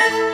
you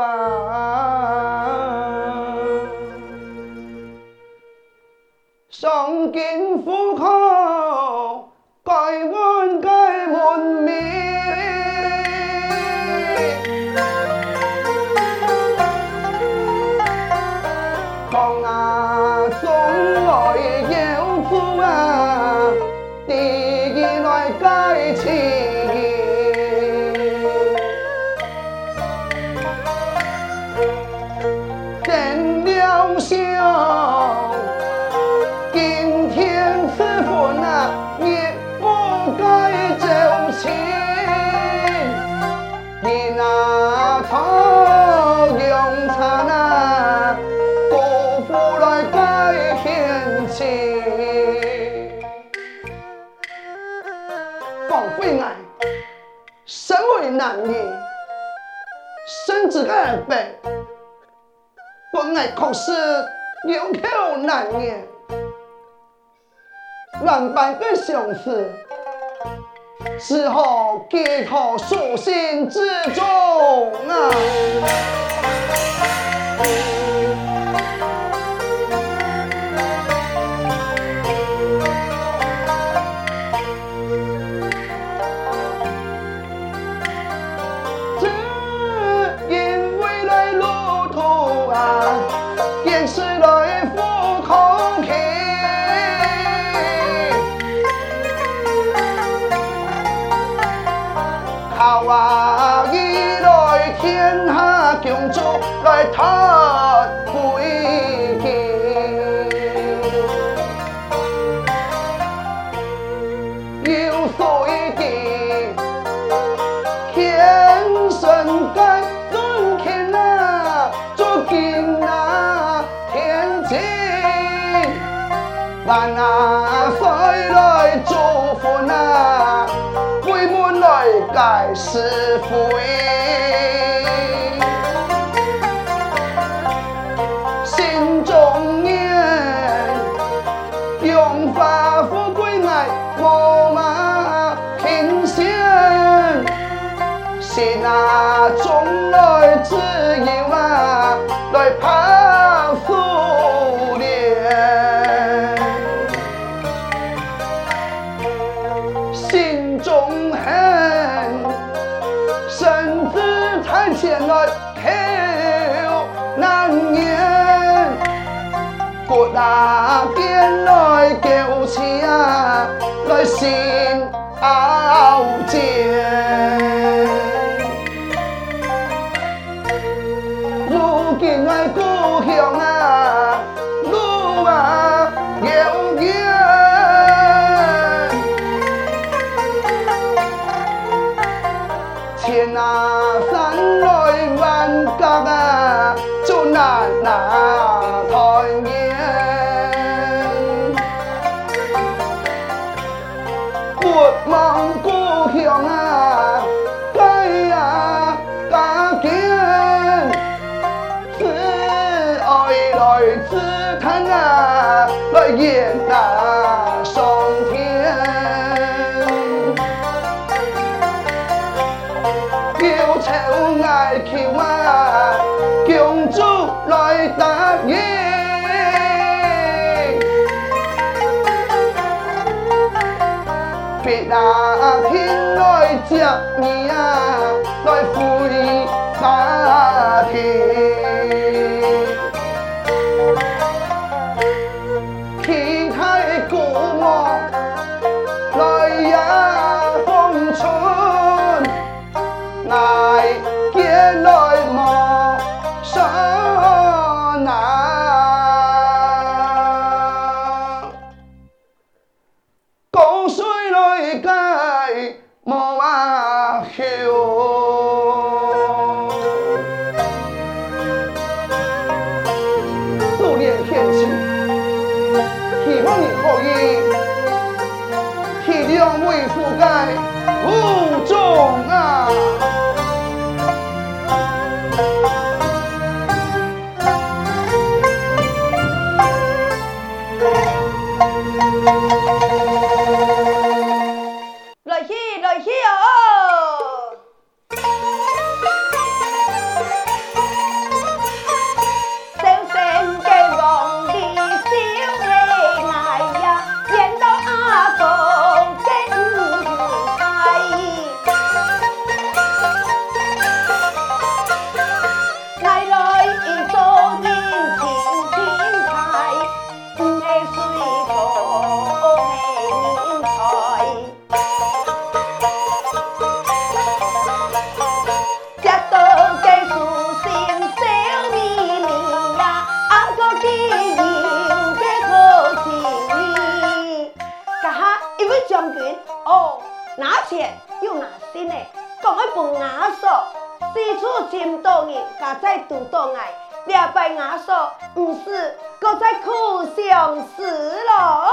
啊，上京府。用茶那姑父来改天气，讲回来，身为男人，生子个儿辈，本来可是有口难言，万般个相思。只好寄托书信之中啊。来盖是非。那心傲娇。雁南上天，有仇爱求啊，公主来答应，别那天来接你啊，来回家庭。在独当爱，两败亚嫂，唔是，搁在苦相思咯。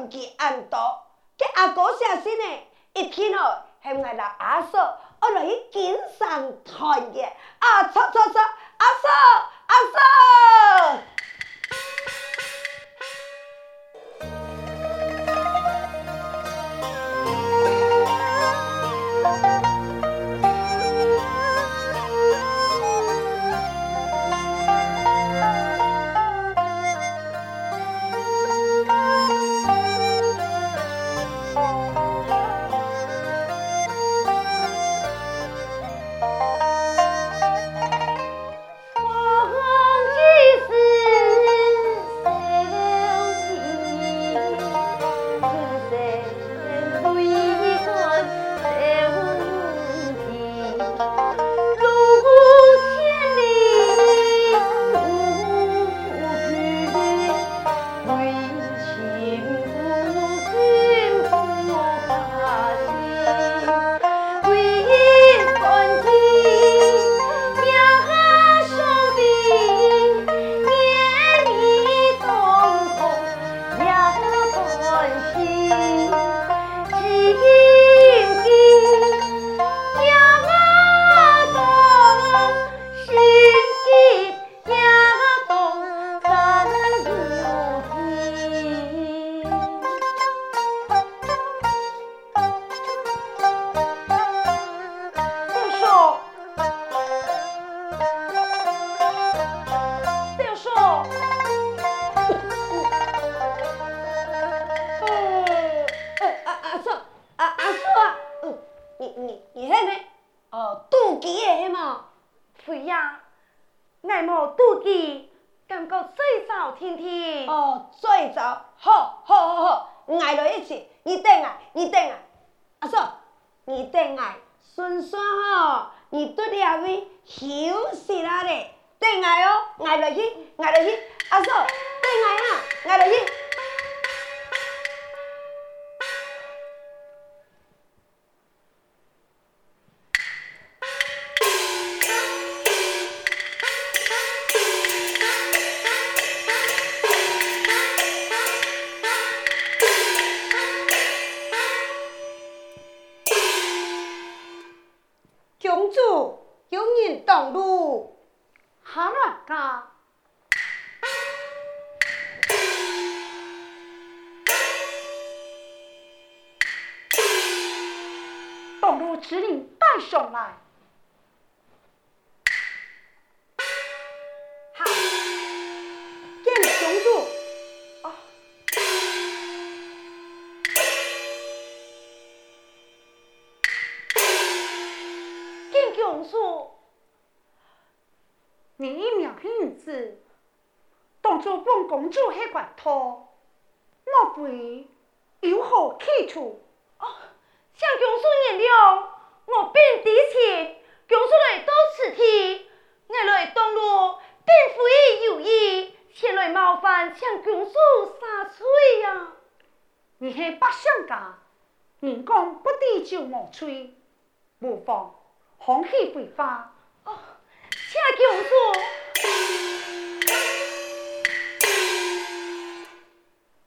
登记多。这阿哥小心呢，一天哦，系我老阿嫂，我落去锦上团嘅。啊，错错错，阿嫂，阿嫂。ngày là gì? Ngày là gì? À giờ cái ngày à ngày là gì? 吹，无妨，放弃回话。哦，请公主。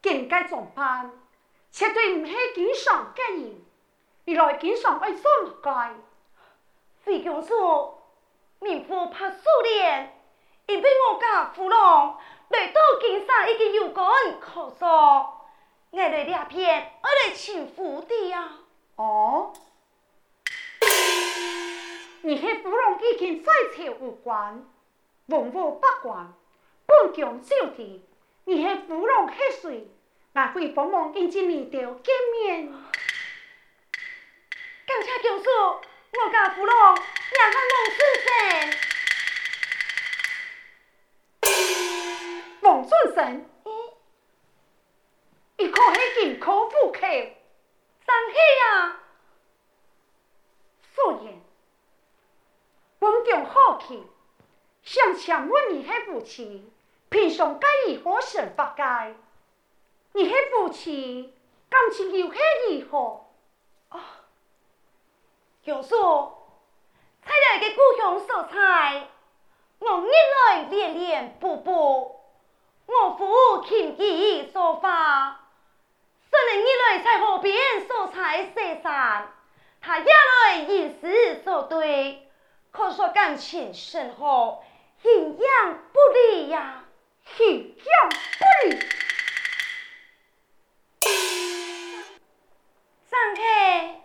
应该怎办？绝对唔系经常嘅人，而来经常爱做乜嘅？费公主，民妇怕苏联，因为我家夫人来到经常已经有干可说，我来两片，我来请福的呀。哦，你系夫人已经在朝无关，文武百官，本宫小弟，你系夫人系谁？我会帮忙迎接你的见面。感谢教授，我家芙蓉也很蒙尊神。蒙尊神，一可是金科虎口，生气啊！素颜，本宫好奇，想请问你系夫妻，平常该如何神法界？你系夫妻，感情又系如何？啊，教授，菜来的故乡所在，我日来恋恋不不，我父亲记忆所发，虽然日来在河边所采西山，他夜来吟诗作对，可说感情深厚，形影不离呀，形影不离。上客。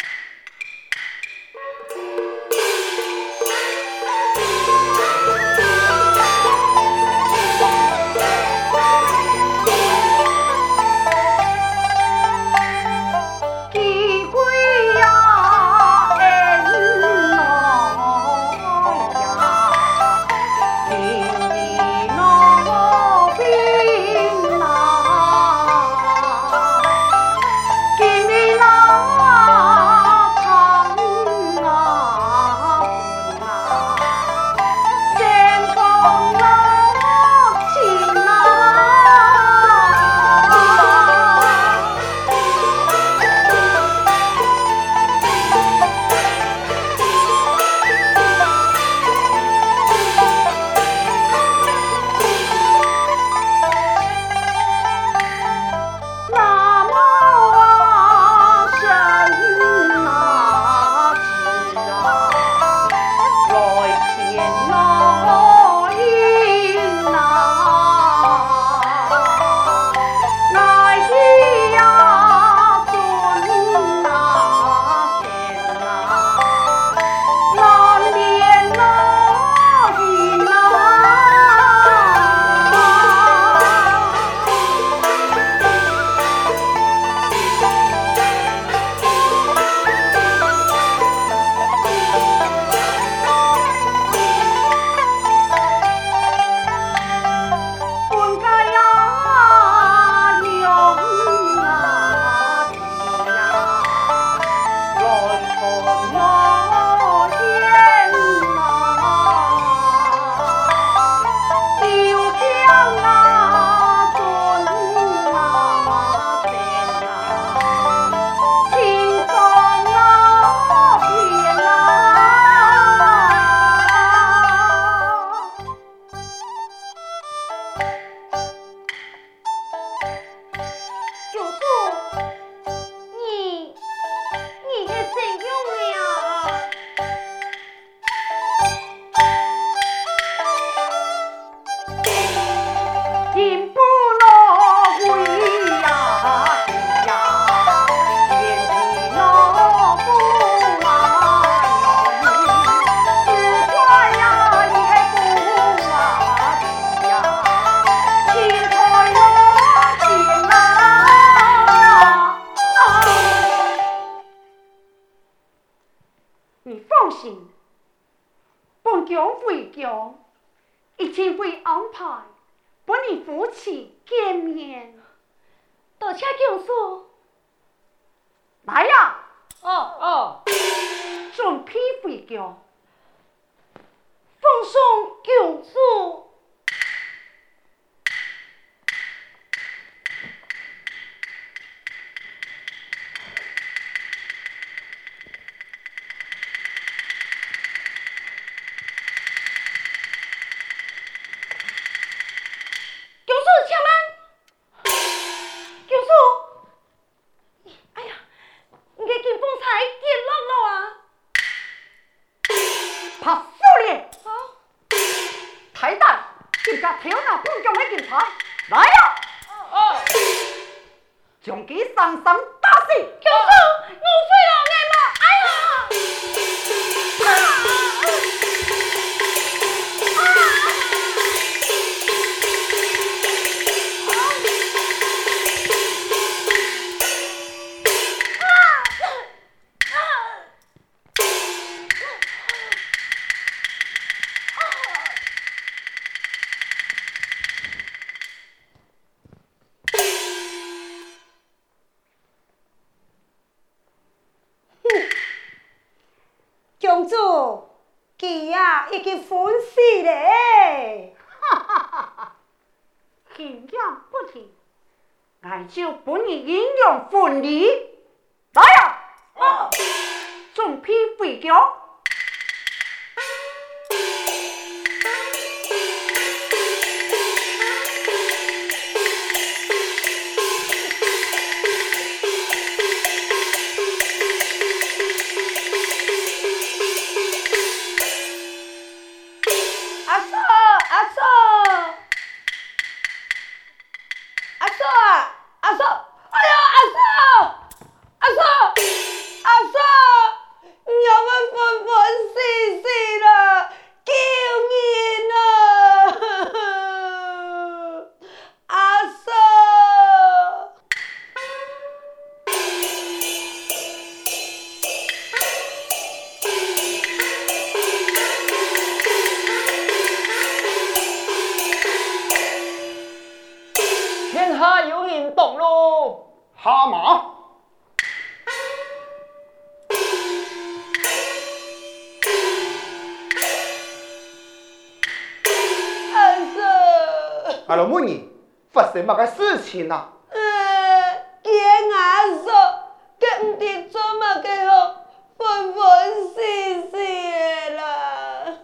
中，已经被安排，不你夫妻见面。多谢教授。来呀、哦哦，准备回家，奉送教授。阿拉母尼，发生么个事情啊？呃，见阿嫂，佢唔知做么个好，欢欢喜喜啦。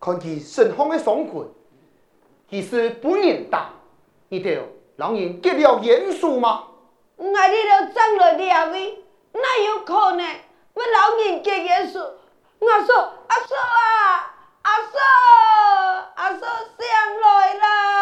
看起身后的爽快，其实不认得，你哋让人结了严肃吗？我你都长了两位，哪有可能我老人结严肃？我说阿叔啊，阿叔，阿叔想来啦。